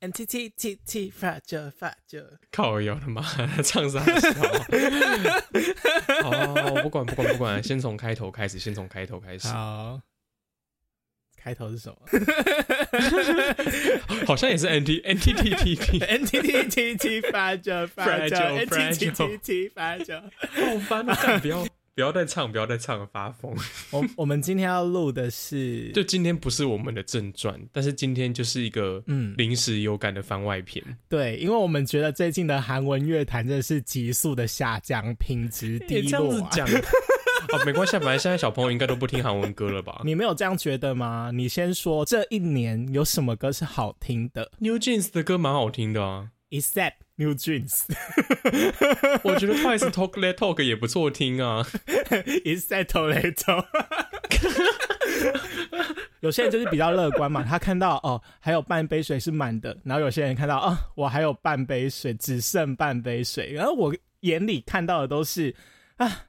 N T T T T fragile fragile，靠腰他妈唱啥笑？哦，我不管不管不管，先从开头开始，先从开头开始。好，开头是什么好像也是 N T N T T T T，？N T T T T fragile fragile N T T T T fragile。好烦啊！不要不要再唱，不要再唱了，发疯。我我们今天要录的是，就今天不是我们的正传，但是今天就是一个嗯，临时有感的番外篇。对，因为我们觉得最近的韩文乐坛真的是急速的下降，品质低落、啊。子讲 啊，没关系，反正现在小朋友应该都不听韩文歌了吧你没有这样觉得吗？你先说这一年有什么歌是好听的？New Jeans 的歌蛮好听的啊，？Except New Jeans，我觉得 Twice Talk Let Talk 也不错听啊。Is that t o l e t o。有些人就是比较乐观嘛，他看到哦还有半杯水是满的，然后有些人看到哦我还有半杯水，只剩半杯水，然后我眼里看到的都是啊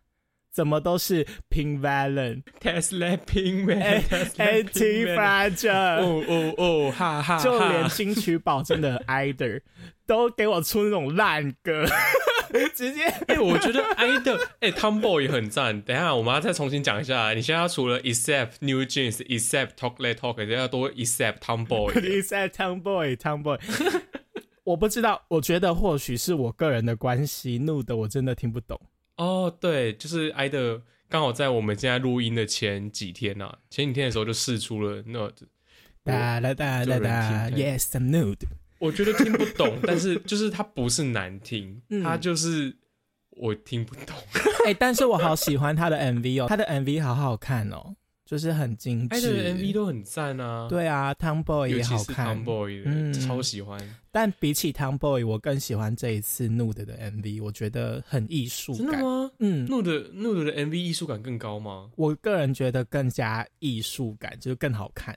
怎么都是 Pink Valen、Tesla Pink Man Anti Fragile。哦哦哦，哈哈，就连金曲保真的 Either 都给我出那种烂歌，直接哎、我觉得 Ider 哎、Tomboy 也很赞。等一下，我们要再重新讲一下。你现在除了 Except New Jeans、Except Talk Let Talk，你要多 Except Tomboy。Lisa Tomboy Tomboy。我不知道，我觉得或许是我个人的关系，怒的我真的听不懂。哦，对，就是挨的，刚好在我们现在录音的前几天呐、啊，前几天的时候就试出了那，哒啦哒就有人啦哒听，Yes I'm nude。我觉得听不懂，但是就是它不是难听，嗯它就是我听不懂。哎、但是我好喜欢他的 MV 哦，他的 MV 好好看哦，就是很精爱致。的 MV 都很赞啊，，对啊，Tomboy 也好看。Tomboy 的，嗯超喜欢。但比起 Tomboy，我更喜欢这一次 Nude 的 MV，我觉得很艺术感。真的吗？嗯，，Nude Nude 的 MV 艺术感更高吗？我个人觉得更加艺术感，就是更好看。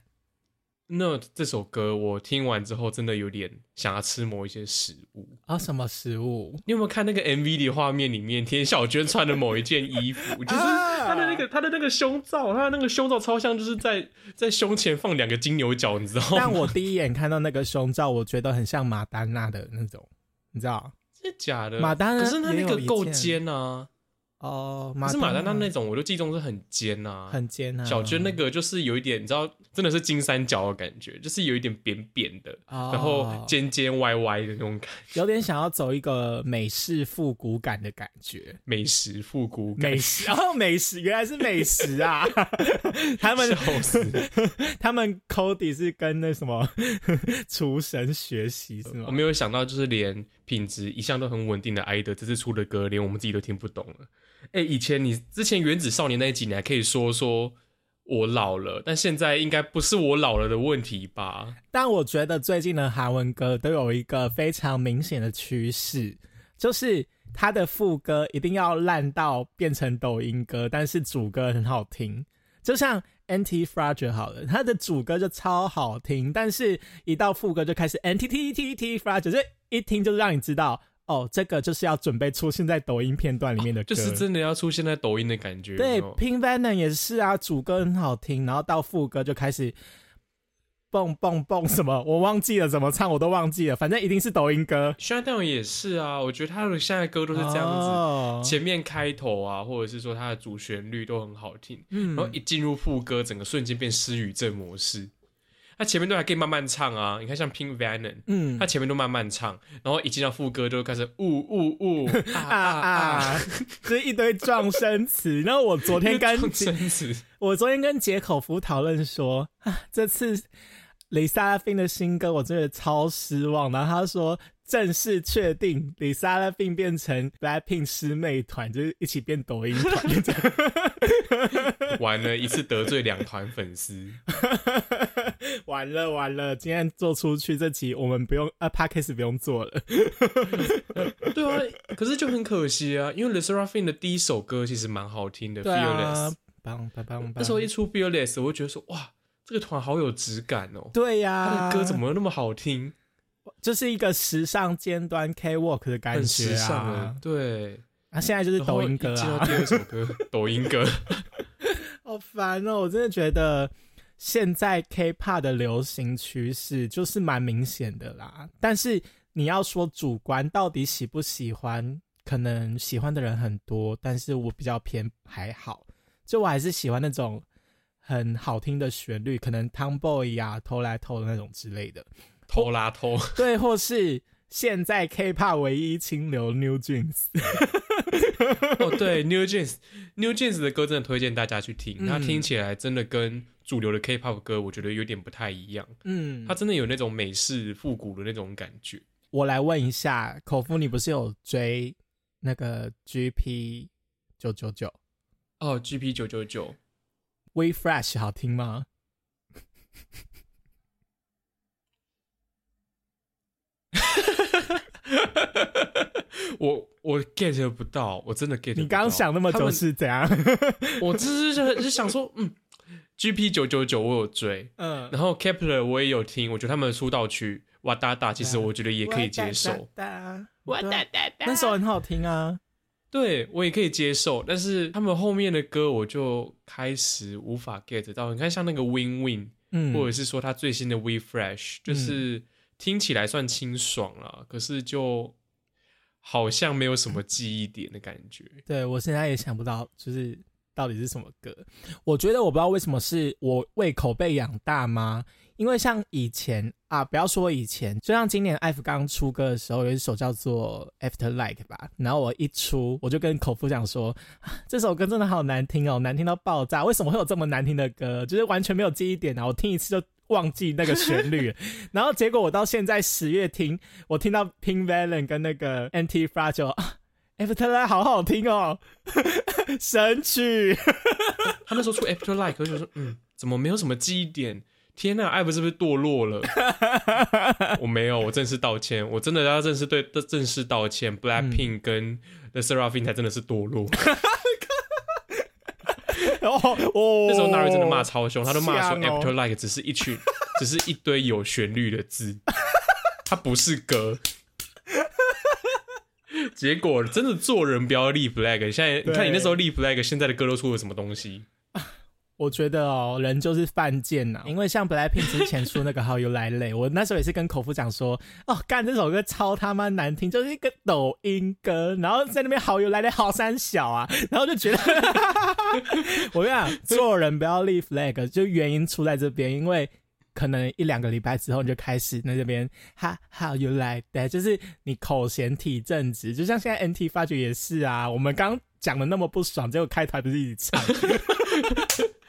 那这首歌我听完之后，真的有点想要吃某一些食物。啊、什么食物？你有没有看那个 MV 的画面里面，田小娟穿的某一件衣服，就是啊她的那个她的那个胸罩，她的那个胸罩超像就是在在胸前放两个金牛角，你知道吗？但我第一眼看到那个胸罩，我觉得很像马丹娜的那种，你知道？真的假的？马丹娜可是她那个够尖啊，哦，可是马丹娜那那种我就记中是很尖啊，很尖啊。小娟那个就是有一点，你知道，真的是金三角的感觉，就是有一点扁扁的，哦，然后尖尖歪歪的那种感觉有点想要走一个美式复古感的感觉。美食复古感，美食，然后美食原来是美食啊！他们！他们 Cody 是跟那什么 厨神学习是吗我？没有想到，就是连品质一向都很稳定的艾德，这次出的歌，连我们自己都听不懂了。哎、以前你之前原子少年那一集，你还可以说说我老了，但现在应该不是我老了的问题吧？但我觉得最近的韩文歌都有一个非常明显的趋势，就是它的副歌一定要烂到变成抖音歌，但是主歌很好听。就像 Anti Fragile 好了，它的主歌就超好听，但是一到副歌就开始 Anti T T T Fragile，就一听就让你知道，哦，这个就是要准备出现在抖音片段里面的歌。就是真的要出现在抖音的感觉。对有没有，Pink Venom 也是啊，主歌很好听，然后到副歌就开始蹦蹦蹦什么，我忘记了怎么唱，我都忘记了，反正一定是抖音歌。Shutdown 也是啊，我觉得他的现在歌都是这样子。哦、前面开头啊，或者是说它的主旋律都很好听，嗯然后一进入副歌，整个瞬间变失语症模式。它前面都还可以慢慢唱啊，你看像 Pink Venom，嗯他前面都慢慢唱，然后一进到副歌就开始呜呜呜 啊啊这一堆撞声词。然后我昨天跟撞声词，我昨天跟杰口福讨论说，啊，这次雷萨拉宾的新歌我真的超失望。然后他说正式确定李莎拉并变成 Blackpink 师妹团，就是一起变抖音团。完了一次得罪两团粉丝，完了完了，今天做出去这集我们不用啊 p a c k a g e 不用做了。对啊，可是就很可惜啊，因为 Le Seraphim 的第一首歌其实蛮好听的对，Fearless，啊，棒棒棒棒！那时候一出 Fearless，我就觉得说哇，这个团好有质感哦，对呀、他的歌怎么那么好听？就是一个时尚尖端 K Walk 的感很觉时尚啊的，？对，啊，现在就是抖音歌啊 抖音歌，好烦哦！我真的觉得现在 K-pop 的流行趋势就是蛮明显的啦。但是你要说主观到底喜不喜欢，可能喜欢的人很多，但是我比较偏还好，就我还是喜欢那种很好听的旋律，可能 Tomboy 啊、偷来偷的那种之类的，偷拉偷，对，或是现在 K-pop 唯一清流 New Jeans。哦，对，New Jeans，New Jeans 的歌真的推荐大家去听，嗯它听起来真的跟主流的 K-pop 歌，我觉得有点不太一样。嗯它，真的有那种美式复古的那种感觉。我来问一下，口夫，你不是有追那个 GP 九九九哦，GP 九九九，We Fresh 好听吗？我我 get 不到，我真的 get 不到。你刚刚想那么久是怎样？我只是就就想说，嗯，GP 九九九我有追，嗯，然后 Kepler 我也有听，我觉得他们的出道曲《哇哒哒》，其实我觉得也可以接受，哇哒哒哒，那首很好听啊。对我也可以接受。但是他们后面的歌我就开始无法 get 到。你看，像那个 Win Win，嗯，或者是说他最新的 We Fresh，就是听起来算清爽了，可是就好像没有什么记忆点的感觉。对我现在也想不到，就是到底是什么歌。我觉得我不知道为什么是我胃口被养大吗？因为像以前啊，不要说以前，就像今年 F 刚出歌的时候，有一首叫做《After Like》吧，然后我一出，我就跟口夫讲说，这首歌真的好难听哦，难听到爆炸，为什么会有这么难听的歌？就是完全没有记忆点啊，我听一次就。忘记那个旋律，然后结果我到现在十月听，我听到 Pink Valen 跟那个 Anti Fragile 啊 After Like 好好听哦，神曲。他那时候出 After Like，我就说，嗯，怎么没有什么记忆点？天呐，艾弗是不是堕落了？我没有，我正式道歉，我真的要正式对正式道歉。Blackpink 跟 The s e r a p h i n 才真的是堕落。哦哦，那时候 Nari 真的骂超凶，他都骂说 After Like 只是一群，只是一堆有旋律的字，它不是歌。结果真的做人不要立 flag，现在你看你那时候立 flag，现在的歌都出了什么东西？我觉得哦，人就是犯贱呐、因为像 Blackpink 之前出那个 How You Like It，我那时候也是跟口夫讲说，哦，干这首歌超他妈难听，就是一个抖音歌，然后在那边 How You Like It 好三小啊，然后就觉得，我跟你讲，做人不要立 flag，就原因出在这边，因为。可能一两个礼拜之后，你就开始在这边哈 How you like that，就是你口嫌体正直，就像现在 NT 发觉也是啊。我们刚讲的那么不爽，结果开台不是一起唱，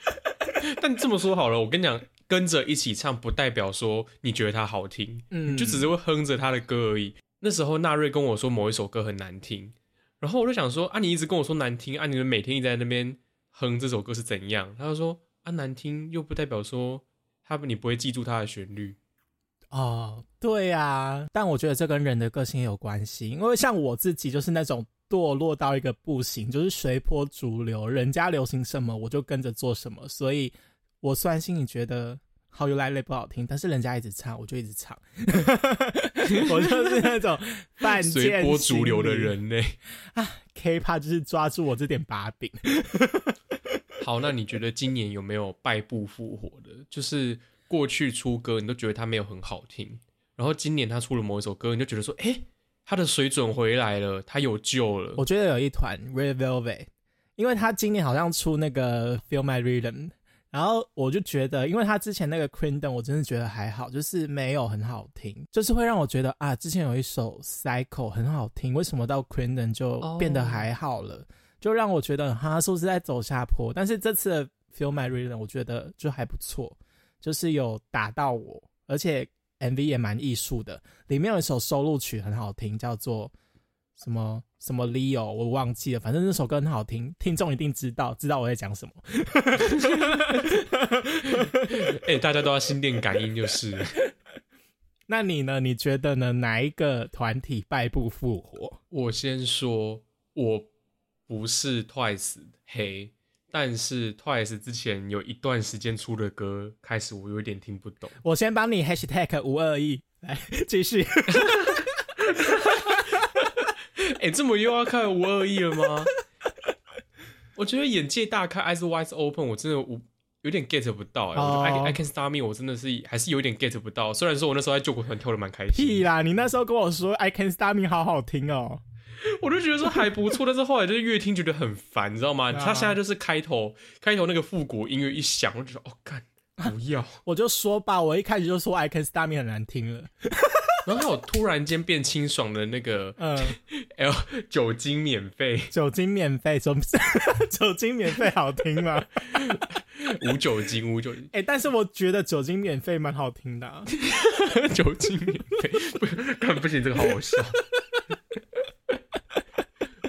但这么说好了，我跟你讲，跟着一起唱不代表说你觉得它好听，嗯，就只是会哼着他的歌而已。那时候纳瑞跟我说某一首歌很难听，然后我就想说啊，你一直跟我说难听啊，你们每天一直在那边哼这首歌是怎样？他就说啊，难听又不代表说他你不会记住它的旋律。哦，对啊，但我觉得这跟人的个性也有关系，因为像我自己就是那种堕落到一个不行，就是随波逐流，人家流行什么我就跟着做什么，所以我虽然心里觉得。好 You Like It 不好听，但是人家一直唱，我就一直唱。我就是那种犯贱随波逐流的人呢。，K-pop 就是抓住我这点把柄。好，那你觉得今年有没有败部复活的？就是过去出歌你都觉得他没有很好听，然后今年他出了某一首歌，你就觉得说，哎、他的水准回来了，他有救了。我觉得有一团 Red Velvet，因为他今年好像出那个 Feel My Rhythm，然后我就觉得，因为他之前那个 Queendom 我真的觉得还好，就是没有很好听，就是会让我觉得啊，之前有一首 Cycle 很好听，为什么到 Queendom 就变得还好了？就让我觉得哈是不是在走下坡？但是这次的 Feel My Rhythm 我觉得就还不错，就是有打到我，而且 MV 也蛮艺术的，里面有一首收录曲很好听，叫做什么什么 Leo，我忘记了，反正那首歌很好听，听众一定知道，知道我在讲什么。哎、大家都要心电感应，就是了 那你呢？你觉得呢？哪一个团体败部复活？我先说，我不是 Twice 黑，但是 Twice 之前有一段时间出的歌，开始我有点听不懂。我先帮你 Hashtag 五二一来继续。哎、这么又要看五二一了吗？我觉得眼界大开，eyes wide open，我真的无有点 get 不到 I I Can Stop Me 我真的是还是有点 get 不到。虽然说我那时候在救国团跳的蛮开心，屁啦！你那时候跟我说《I Can Stop Me》好好听哦，我就觉得说还不错，但是后来就是越听觉得很烦，你知道吗？他现在就是开头开头那个复古音乐一响，我就觉得哦干不要，我就说吧，我一开始就说《I Can Stop Me》很难听了。然后我突然间变清爽的那个嗯，L 酒精免费酒精免费，酒酒精免费好听吗？无酒精无酒精哎、但是我觉得酒精免费蛮好听的啊、酒精免费，不看不行，这个好好笑。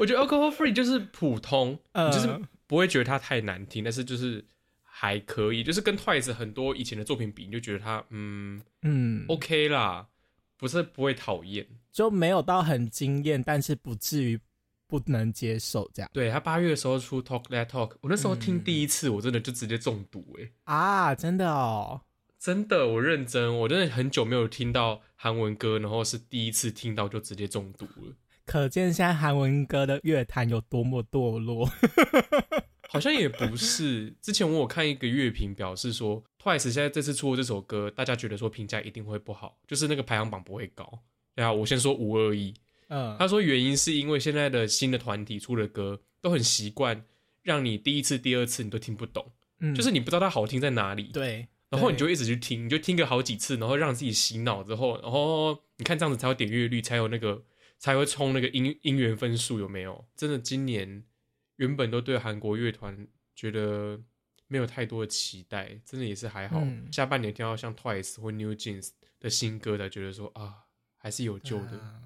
我觉得 alcohol free 就是普通，嗯你就是不会觉得它太难听，但是就是还可以，就是跟 Twice 很多以前的作品比，你就觉得它嗯嗯，OK 啦，不是不会讨厌。就没有到很惊艳，但是不至于不能接受这样对他八月的时候出 Talk That Talk，我那时候听嗯第一次，我真的就直接中毒哎、啊，真的哦。真的，我认真，我真的很久没有听到韩文歌，然后是第一次听到就直接中毒了。可见现在韩文歌的乐坛有多么堕落。好像也不是，之前我有看一个乐评表示说，Twice 现在这次出的这首歌，大家觉得说评价一定会不好，就是那个排行榜不会高。对啊，我先说五二一，嗯，他说原因是因为现在的新的团体出的歌都很习惯让你第一次、第二次你都听不懂，嗯。就是你不知道它好听在哪里，对，然后你就一直去听，你就听个好几次，然后让自己洗脑之后，然后你看这样子才有点阅率，才有那个才会冲那个音音源分数，有没有？真的，今年原本都对韩国乐团觉得没有太多的期待，真的也是还好。嗯下半年听到像 Twice 或 New Jeans 的新歌，才觉得说啊，还是有救的。啊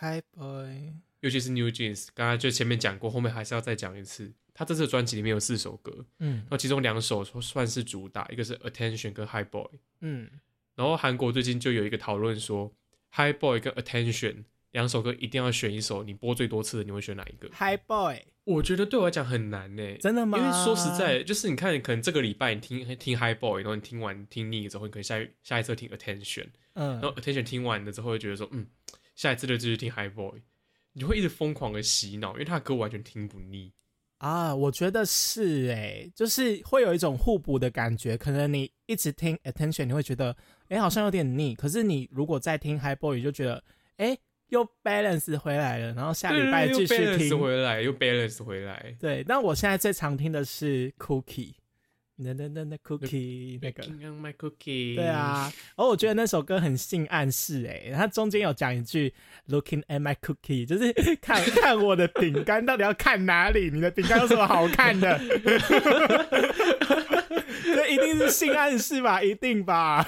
Hi boy，尤其是 New Jeans，刚才就前面讲过，后面还是要再讲一次。他这次的专辑里面有四首歌，嗯那其中两首算是主打，一个是 Attention 跟 High Boy。嗯，然后韩国最近就有一个讨论说，High Boy 跟 Attention 两首歌一定要选一首，你播最多次的，你会选哪一个？？High boy，我觉得对我来讲很难呢，真的吗？因为说实在，就是你看，可能这个礼拜你听听 High Boy，然后你听完听腻了之后，你可能下一下一次听 Attention，嗯然后 Attention 听完了之后，会觉得说，嗯，下一次就继续听 High Boy，你就会一直疯狂的洗脑，因为他的歌完全听不腻。啊，我觉得是哎，就是会有一种互补的感觉。可能你一直听 attention，你会觉得哎好像有点腻，可是你如果再听 high boy，你就觉得哎又 balance 回来了，然后下礼拜继续听。回来，又 balance 回来。对，但我现在最常听的是 cookie，那那那那 cookie 那个。On my cookie。对，啊，而我觉得那首歌很性暗示哎，它中间有讲一句 “looking at my cookie”，就是 看 看我的饼干到底要看哪里？你的饼干有什么好看的？这一定是性暗示吧？一定吧？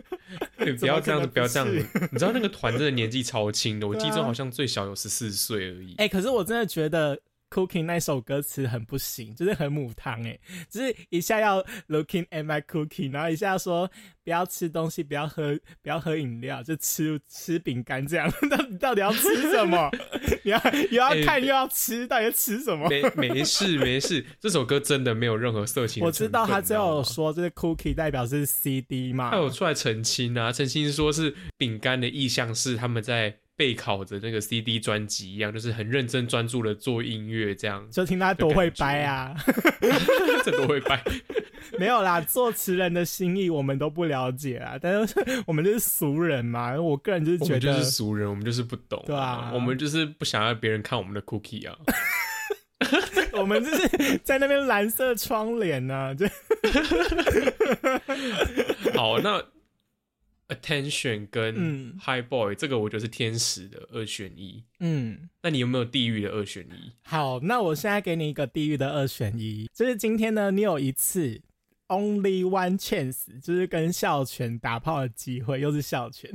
你 不要这样子，不要这样子。你知道那个团真的年纪超轻的，我记中好像最小有十四岁而已。哎、可是我真的觉得 Cooking 那首歌词很不行，就是很母汤哎，就是一下要 Looking at my cookie，然后一下说不要吃东西，不要喝，不要喝饮料，就吃吃饼干这样。到底到底要吃什么？你要又要哎看又要吃，到底要吃什么？没没事没事，这首歌真的没有任何色情我知道他最后说，这个 Cookie 代表是 CD 嘛他？有出来澄清啊，澄清说是饼干的意向是他们在备考的那个 CD 专辑一样，就是很认真专注的做音乐这样，就听他多会掰啊！这多会掰。没有啦，作词人的心意我们都不了解啊，但是 我们就是俗人嘛。我个人就是觉得，我们就是俗人，我们就是不懂、对啊我们就是不想要别人看我们的 cookie 啊。我们就是在那边蓝色窗帘呢、就好，那 attention 跟嗯 high boy、这个我觉得是天使的二选一。嗯。那你有没有地狱的二选一？好，那我现在给你一个地狱的二选一，就是今天呢，你有一次 only one chance，就是跟校全打炮的机会，又是校全，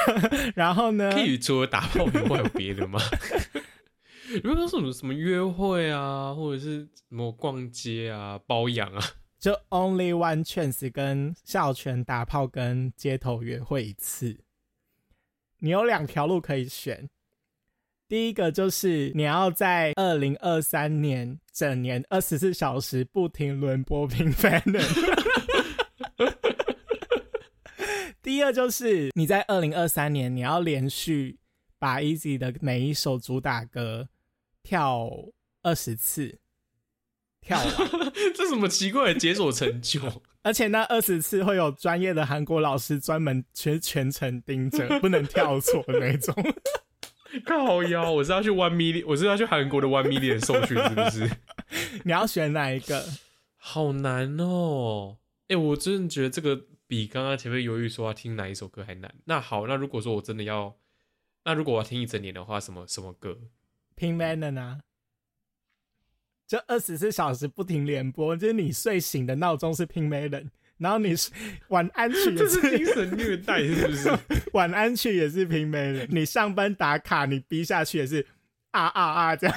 然后呢，可以除了打炮以外有别的吗？如果说什么什么约会啊，或者是什么逛街啊、包养啊，就 only one chance 跟校犬打炮跟街头约会一次，你有两条路可以选。第一个就是你要在二零二三年整年二十四小时不停轮播平 凡人。第二就是你在二零二三年你要连续把 Easy 的每一首主打歌跳二十次。跳完，这什么奇怪的解锁成就？而且那二十次会有专业的韩国老师专门全全程盯着，不能跳错的那种。靠腰，我是要去 One Million，我是要去韩国的 One Million 受训，是不是？你要选哪一个？好难哦！哎，我真的觉得这个比刚刚前面犹豫说要听哪一首歌还难。那好，那如果说我真的要，那如果我要听一整年的话，什么什么歌？Pink Man 呢？就二十四小时不停连播，就是你睡醒的闹钟是 Pink Man。然后你晚安曲也 是精神虐待，是不是？晚安曲也是平没人。你上班打卡，你逼下去也是啊啊啊这样。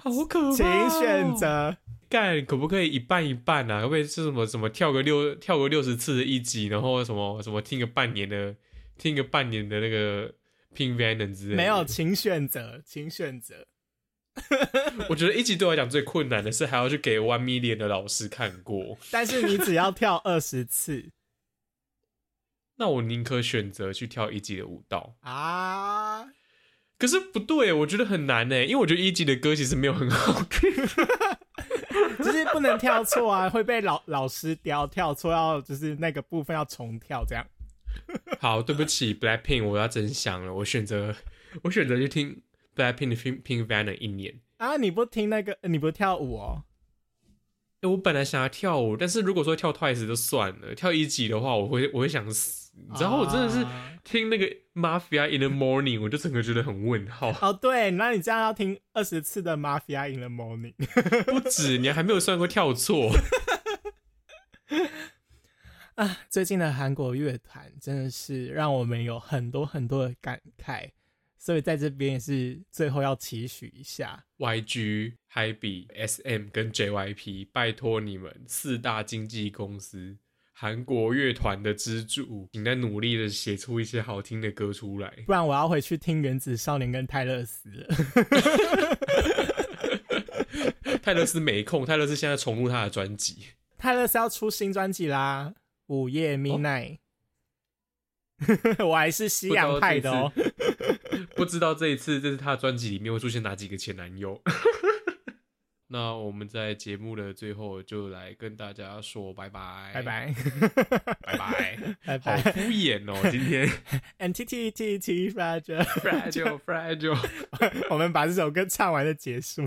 好可怕！请选择干，可不可以一半一半啊？可不可以是什么什么跳个六跳个六十次的一集，然后什么什么听个半年的，听个半年的那个 Pink Venom 之类？没有，请选择，请选择。我觉得一集对我来讲最困难的是还要去给 One Million 的老师看过。但是你只要跳二十次，那我宁可选择去跳一级的舞蹈啊。可是不对，我觉得很难呢，因为我觉得一级的歌其实没有很好听，就是不能跳错啊，会被老老师雕跳错，要就是那个部分要重跳这样。好，对不起，Blackpink，我要真想了，我选择 我选择去听。在 Pink Pink Pink Van 一年啊！你不听那个？你不跳舞哦？哎，我本来想要跳舞，但是如果说跳 Twice 就算了，跳一级的话，我会我会想死。然后我真的是听那个 Mafia in the Morning，我就整个觉得很问号。哦，对，那你这样要听二十次的 Mafia in the Morning，不止，你还没有算过跳错。啊，最近的韩国乐团真的是让我们有很多很多的感慨。所以在这边也是最后要期许一下，YG、嗨比、SM 跟 JYP，拜托你们四大经纪公司，韩国乐团的支柱，请在努力的写出一些好听的歌出来，不然我要回去听原子少年跟泰勒斯了。泰勒斯没空，泰勒斯现在重录他的专辑，泰勒斯要出新专辑啦，《午夜 Midnight》。我还是西洋派的哦，不知道这一次 这是他的专辑里面会出现哪几个前男友。那我们在节目的最后就来跟大家说拜拜，拜拜，拜拜，拜拜，好敷衍哦，今天。And T T T T fragile fragile fragile，我们把这首歌唱完就结束。